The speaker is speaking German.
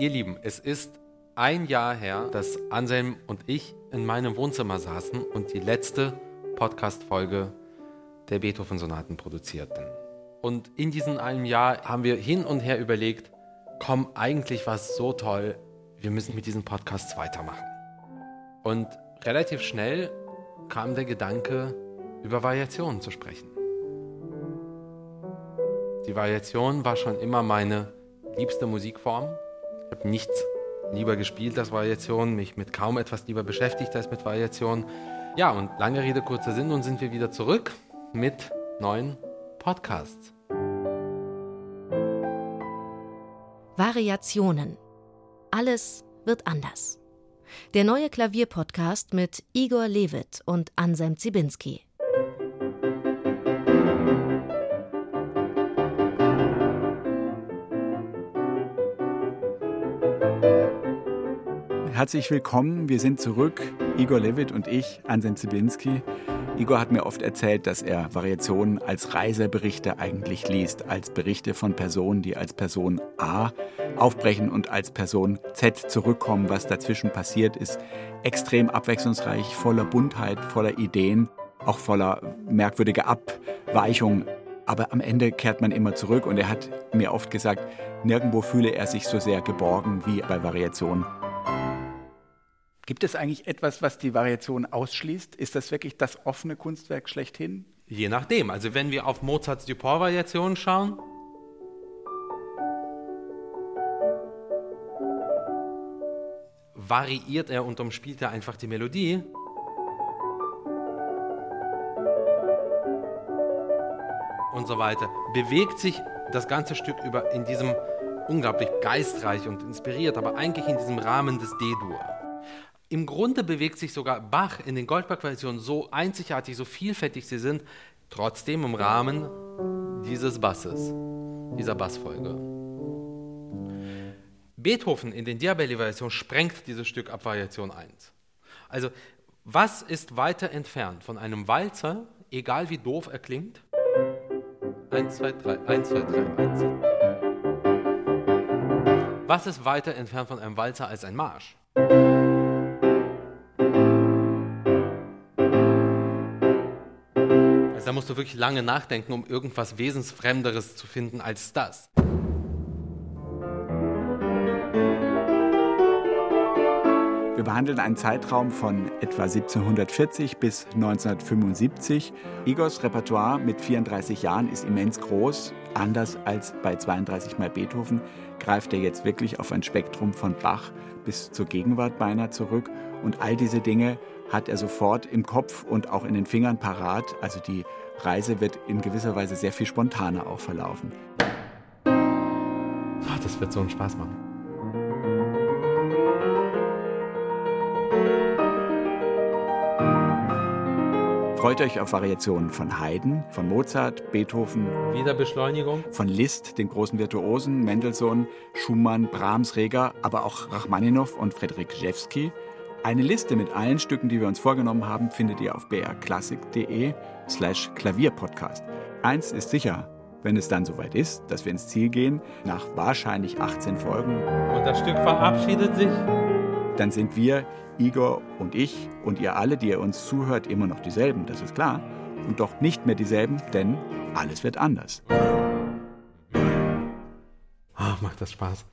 Ihr Lieben, es ist ein Jahr her, dass Anselm und ich in meinem Wohnzimmer saßen und die letzte Podcast-Folge der Beethoven-Sonaten produzierten. Und in diesem einem Jahr haben wir hin und her überlegt, komm, eigentlich war es so toll, wir müssen mit diesen Podcasts weitermachen. Und relativ schnell kam der Gedanke, über Variationen zu sprechen. Die Variation war schon immer meine liebste Musikform. Ich habe nichts lieber gespielt als Variation, mich mit kaum etwas lieber beschäftigt als mit Variation. Ja, und lange Rede, kurzer Sinn, nun sind wir wieder zurück mit neuen Podcasts. Variationen. Alles wird anders. Der neue Klavierpodcast mit Igor Levit und Anselm Zibinski. Herzlich willkommen, wir sind zurück, Igor Levit und ich, Anselm Zibinski. Igor hat mir oft erzählt, dass er Variationen als Reiseberichte eigentlich liest, als Berichte von Personen, die als Person A aufbrechen und als Person Z zurückkommen. Was dazwischen passiert, ist extrem abwechslungsreich, voller Buntheit, voller Ideen, auch voller merkwürdiger Abweichungen. Aber am Ende kehrt man immer zurück und er hat mir oft gesagt, nirgendwo fühle er sich so sehr geborgen wie bei Variationen. Gibt es eigentlich etwas, was die Variation ausschließt? Ist das wirklich das offene Kunstwerk schlechthin? Je nachdem. Also wenn wir auf Mozarts Dupont-Variationen schauen, variiert er und umspielt er einfach die Melodie. Und so weiter. Bewegt sich das ganze Stück über in diesem unglaublich geistreich und inspiriert, aber eigentlich in diesem Rahmen des D-Dur. Im Grunde bewegt sich sogar Bach in den Goldberg-Versionen so einzigartig, so vielfältig sie sind, trotzdem im Rahmen dieses Basses, dieser Bassfolge. Beethoven in den Diabelli-Versionen sprengt dieses Stück ab Variation 1. Also, was ist weiter entfernt von einem Walzer, egal wie doof er klingt? 1, 2, 3, 1, 2, 3, 1, 2, 3. Was ist weiter entfernt von einem Walzer als ein Marsch? Da musst du wirklich lange nachdenken, um irgendwas Wesensfremderes zu finden als das. Wir behandeln einen Zeitraum von etwa 1740 bis 1975. Igors Repertoire mit 34 Jahren ist immens groß. Anders als bei 32 Mal Beethoven greift er jetzt wirklich auf ein Spektrum von Bach bis zur Gegenwart beinahe zurück. Und all diese Dinge hat er sofort im Kopf und auch in den Fingern parat. Also die Reise wird in gewisser Weise sehr viel spontaner auch verlaufen. Ach, das wird so einen Spaß machen. Freut euch auf Variationen von Haydn, von Mozart, Beethoven, Wiederbeschleunigung, von Liszt, den großen Virtuosen, Mendelssohn, Schumann, Brahms, Reger, aber auch Rachmaninow und Frederik Rzewski. Eine Liste mit allen Stücken, die wir uns vorgenommen haben, findet ihr auf brklassik.de slash Klavierpodcast. Eins ist sicher, wenn es dann soweit ist, dass wir ins Ziel gehen, nach wahrscheinlich 18 Folgen. Und das Stück verabschiedet sich. Dann sind wir, Igor und ich und ihr alle, die ihr uns zuhört, immer noch dieselben, das ist klar. Und doch nicht mehr dieselben, denn alles wird anders. Ach, macht das Spaß.